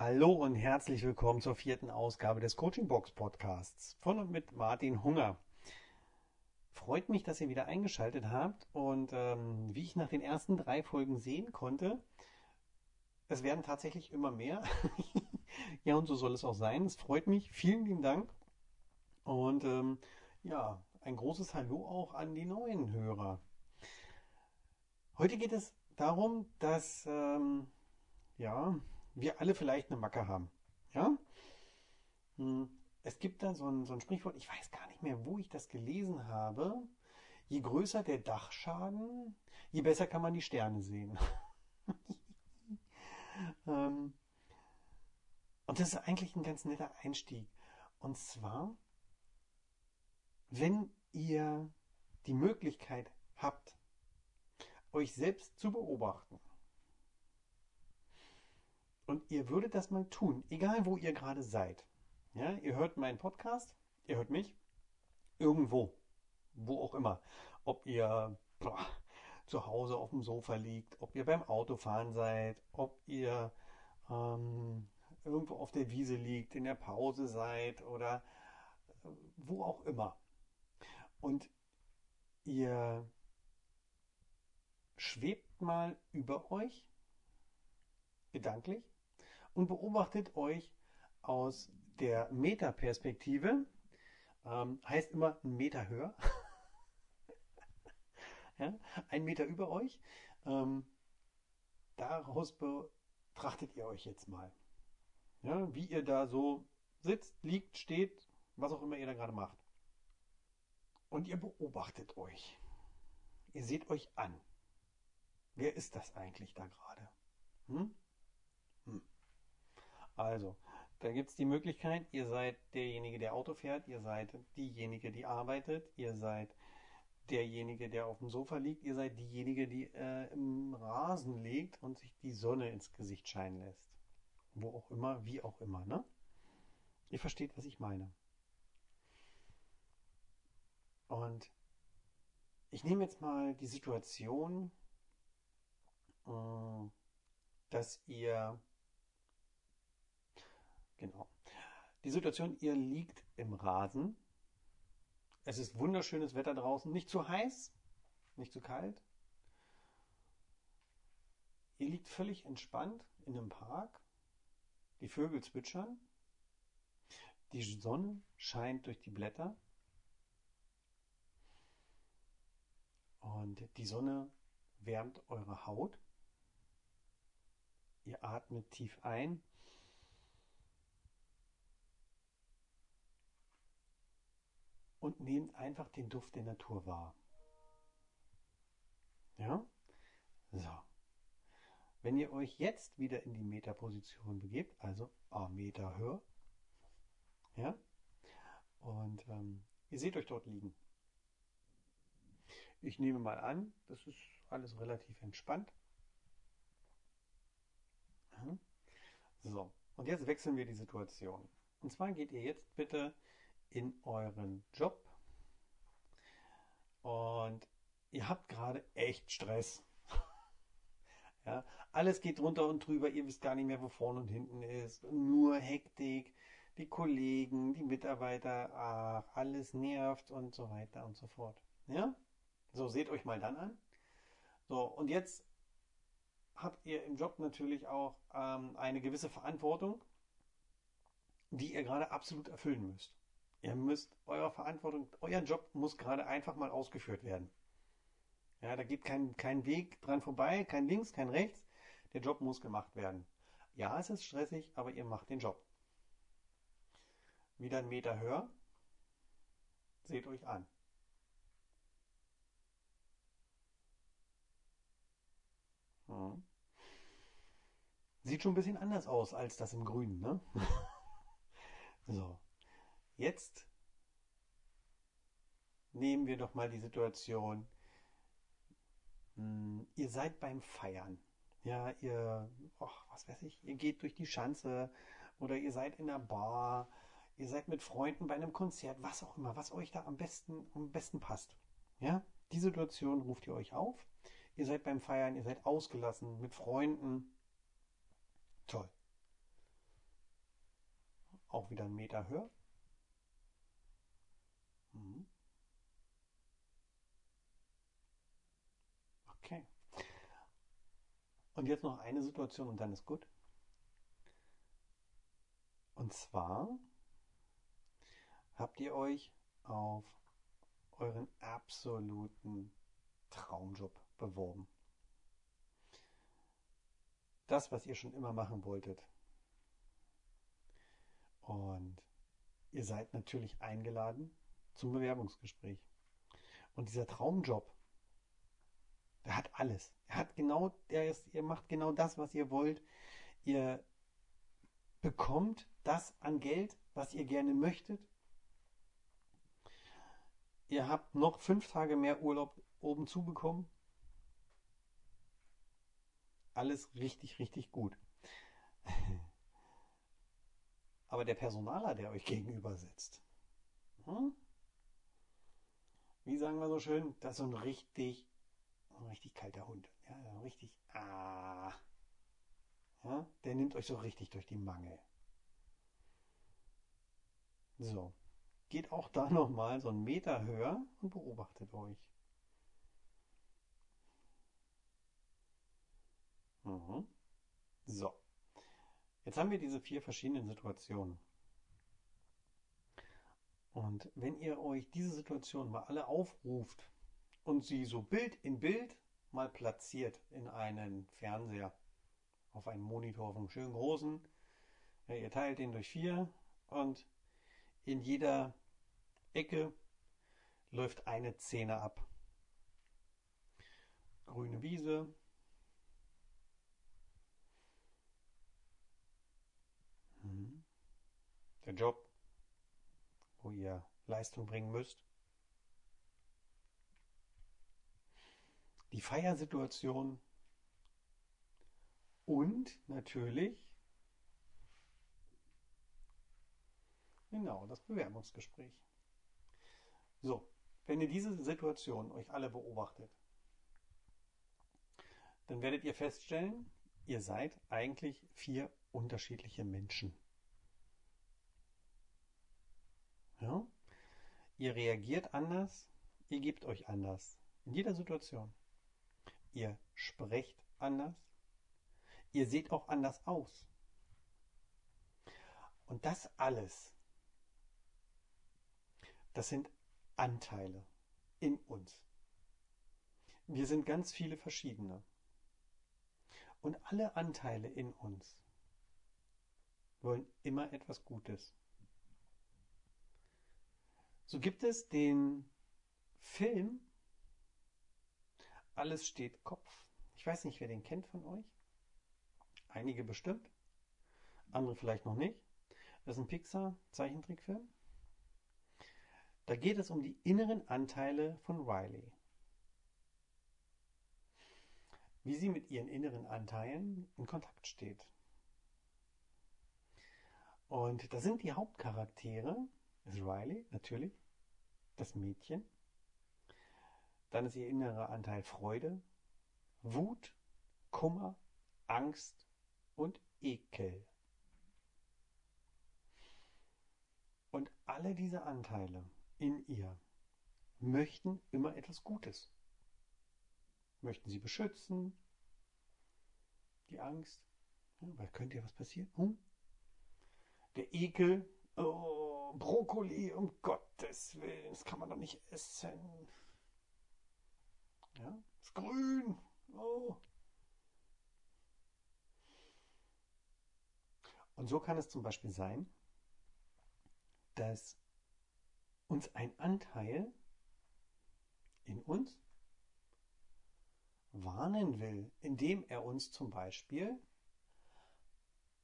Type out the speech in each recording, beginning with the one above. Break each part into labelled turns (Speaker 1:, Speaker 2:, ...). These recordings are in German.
Speaker 1: Hallo und herzlich willkommen zur vierten Ausgabe des Coaching Box Podcasts von und mit Martin Hunger. Freut mich, dass ihr wieder eingeschaltet habt und ähm, wie ich nach den ersten drei Folgen sehen konnte, es werden tatsächlich immer mehr. ja, und so soll es auch sein. Es freut mich. Vielen lieben Dank. Und ähm, ja, ein großes Hallo auch an die neuen Hörer. Heute geht es darum, dass ähm, ja, wir alle vielleicht eine Macke haben. Ja? Hm, es gibt da so ein, so ein Sprichwort, ich weiß gar nicht mehr, wo ich das gelesen habe. Je größer der Dachschaden, je besser kann man die Sterne sehen. ähm, und das ist eigentlich ein ganz netter Einstieg. Und zwar, wenn ihr die Möglichkeit habt, euch selbst zu beobachten, und ihr würdet das mal tun, egal wo ihr gerade seid. Ja, ihr hört meinen Podcast, ihr hört mich irgendwo, wo auch immer. Ob ihr boah, zu Hause auf dem Sofa liegt, ob ihr beim Autofahren seid, ob ihr ähm, irgendwo auf der Wiese liegt, in der Pause seid oder äh, wo auch immer. Und ihr schwebt mal über euch, gedanklich, und beobachtet euch aus der Metaperspektive. Ähm, heißt immer ein Meter höher. ja, ein Meter über euch. Ähm, daraus betrachtet ihr euch jetzt mal. Ja, wie ihr da so sitzt, liegt, steht, was auch immer ihr da gerade macht. Und ihr beobachtet euch. Ihr seht euch an. Wer ist das eigentlich da gerade? Hm? Hm. Also, da gibt es die Möglichkeit, ihr seid derjenige, der Auto fährt, ihr seid diejenige, die arbeitet, ihr seid derjenige, der auf dem Sofa liegt, ihr seid diejenige, die äh, im Rasen liegt und sich die Sonne ins Gesicht scheinen lässt. Wo auch immer, wie auch immer, ne? Ihr versteht, was ich meine. Und ich nehme jetzt mal die Situation, äh, dass ihr Genau. Die Situation, ihr liegt im Rasen. Es ist wunderschönes Wetter draußen, nicht zu heiß, nicht zu kalt. Ihr liegt völlig entspannt in einem Park. Die Vögel zwitschern. Die Sonne scheint durch die Blätter. Und die Sonne wärmt eure Haut. Ihr atmet tief ein und nehmt einfach den Duft der Natur wahr. Ja? So. Wenn ihr euch jetzt wieder in die Metaposition begebt, also a Meter höher, ja, und ähm, ihr seht euch dort liegen. Ich nehme mal an, das ist alles relativ entspannt. Ja. So, und jetzt wechseln wir die Situation. Und zwar geht ihr jetzt bitte in euren Job und ihr habt gerade echt Stress. ja, alles geht drunter und drüber, ihr wisst gar nicht mehr, wo vorne und hinten ist. Nur Hektik, die Kollegen, die Mitarbeiter, ach, alles nervt und so weiter und so fort. Ja? So, seht euch mal dann an. So, und jetzt habt ihr im Job natürlich auch ähm, eine gewisse Verantwortung, die ihr gerade absolut erfüllen müsst. Ihr müsst eure Verantwortung, euer Job muss gerade einfach mal ausgeführt werden. Ja, da geht kein, kein Weg dran vorbei, kein links, kein rechts. Der Job muss gemacht werden. Ja, es ist stressig, aber ihr macht den Job. Wieder einen Meter höher. Seht euch an. Hm. Sieht schon ein bisschen anders aus als das im Grünen, ne? so. Jetzt nehmen wir doch mal die Situation, hm, ihr seid beim Feiern. Ja, ihr, oh, was weiß ich, ihr geht durch die Schanze oder ihr seid in der Bar, ihr seid mit Freunden bei einem Konzert, was auch immer, was euch da am besten, am besten passt. Ja, die Situation ruft ihr euch auf. Ihr seid beim Feiern, ihr seid ausgelassen mit Freunden. Toll. auch wieder einen Meter höher. Mhm. Okay. Und jetzt noch eine Situation und dann ist gut. Und zwar habt ihr euch auf euren absoluten Traumjob beworben. Das, was ihr schon immer machen wolltet. Und ihr seid natürlich eingeladen zum Bewerbungsgespräch. Und dieser Traumjob, der hat alles. Er hat genau, der ist, ihr macht genau das, was ihr wollt. Ihr bekommt das an Geld, was ihr gerne möchtet. Ihr habt noch fünf Tage mehr Urlaub oben zu bekommen. Alles richtig, richtig gut. Aber der Personaler, der euch gegenüber sitzt, hm? Sagen wir so schön, das ist so ein richtig, ein richtig kalter Hund. Ja, richtig, ah. Ja, der nimmt euch so richtig durch die Mangel. So, geht auch da nochmal so einen Meter höher und beobachtet euch. Mhm. So, jetzt haben wir diese vier verschiedenen Situationen. Und wenn ihr euch diese Situation mal alle aufruft und sie so Bild in Bild mal platziert in einen Fernseher, auf einen Monitor, auf einen schönen großen, ja, ihr teilt den durch vier und in jeder Ecke läuft eine Szene ab. Grüne Wiese. Mhm. Der Job, wo ihr Leistung bringen müsst. Die Feiersituation und natürlich Genau, das Bewerbungsgespräch. So, wenn ihr diese Situation euch alle beobachtet, dann werdet ihr feststellen, ihr seid eigentlich vier unterschiedliche Menschen. Ja? Ihr reagiert anders, ihr gebt euch anders. In jeder Situation. Ihr sprecht anders, ihr seht auch anders aus. Und das alles das sind Anteile in uns. Wir sind ganz viele verschiedene. Und alle Anteile in uns wollen immer etwas Gutes. So gibt es den Film Alles steht Kopf. Ich weiß nicht, wer den kennt von euch. Einige bestimmt. Andere vielleicht noch nicht. Das ist ein Pixar-Zeichentrickfilm. Da geht es um die inneren Anteile von Riley. Wie sie mit ihren inneren Anteilen in Kontakt steht. Und da sind die Hauptcharaktere, ist Riley natürlich, das Mädchen. Dann ist ihr innerer Anteil Freude, Wut, Kummer, Angst und Ekel. Und alle diese Anteile in ihr möchten immer etwas Gutes. Möchten sie beschützen. Die Angst. Ja, weil könnte ja was passieren. Hm? Der Ekel. Oh, Brokkoli, um Gottes Willen, das kann man doch nicht essen. Ja, ist grün. Oh. Und so kann es zum Beispiel sein, dass uns ein Anteil in uns warnen will, indem er uns zum Beispiel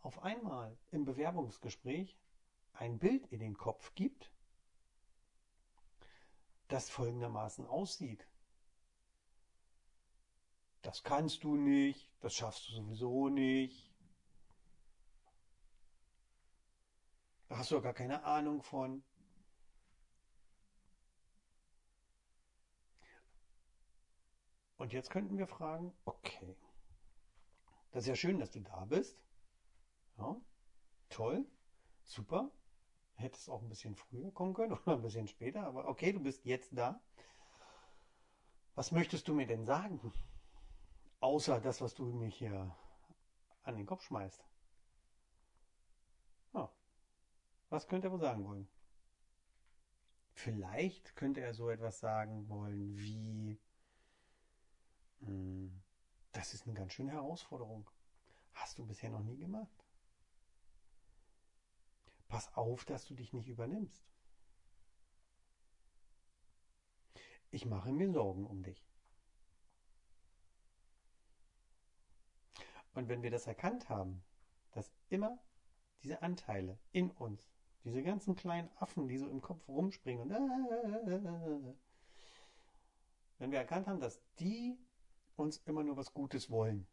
Speaker 1: auf einmal im Bewerbungsgespräch ein Bild in den Kopf gibt, das folgendermaßen aussieht. Das kannst du nicht, das schaffst du sowieso nicht. Da hast du gar keine Ahnung von. Und jetzt könnten wir fragen, okay, das ist ja schön, dass du da bist. Ja, toll, super. Hättest auch ein bisschen früher kommen können oder ein bisschen später, aber okay, du bist jetzt da. Was möchtest du mir denn sagen? Außer das, was du mir hier an den Kopf schmeißt. Ja. Was könnte er wohl sagen wollen? Vielleicht könnte er so etwas sagen wollen wie, hm, das ist eine ganz schöne Herausforderung. Hast du bisher noch nie gemacht. Pass auf, dass du dich nicht übernimmst. Ich mache mir Sorgen um dich. Und wenn wir das erkannt haben, dass immer diese Anteile in uns, diese ganzen kleinen Affen, die so im Kopf rumspringen und wenn wir erkannt haben, dass die uns immer nur was Gutes wollen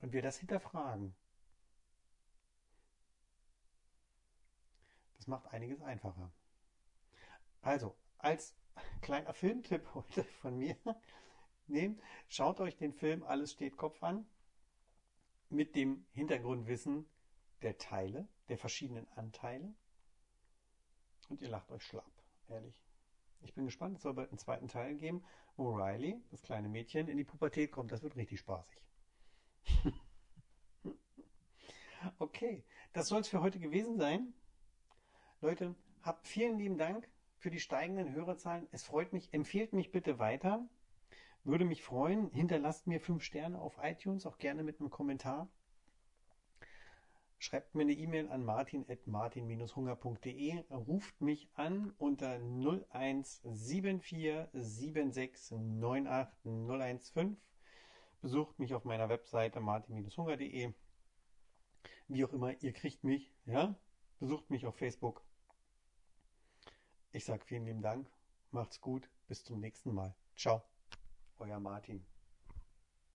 Speaker 1: und wir das hinterfragen, das macht einiges einfacher. Also, als kleiner Filmtipp heute von mir, nehmt, schaut euch den Film Alles steht Kopf an mit dem Hintergrundwissen der Teile, der verschiedenen Anteile. Und ihr lacht euch schlapp, ehrlich. Ich bin gespannt, es soll bald einen zweiten Teil geben, wo Riley, das kleine Mädchen, in die Pubertät kommt. Das wird richtig spaßig. okay, das soll es für heute gewesen sein. Leute, habt vielen lieben Dank für die steigenden Hörerzahlen. Es freut mich. Empfehlt mich bitte weiter. Würde mich freuen. Hinterlasst mir fünf Sterne auf iTunes, auch gerne mit einem Kommentar. Schreibt mir eine E-Mail an martin.martin-hunger.de. Ruft mich an unter 0174 76 98 015. Besucht mich auf meiner Webseite martin-hunger.de. Wie auch immer, ihr kriegt mich, ja? Besucht mich auf Facebook. Ich sage vielen lieben Dank. Macht's gut. Bis zum nächsten Mal. Ciao. Euer Martin.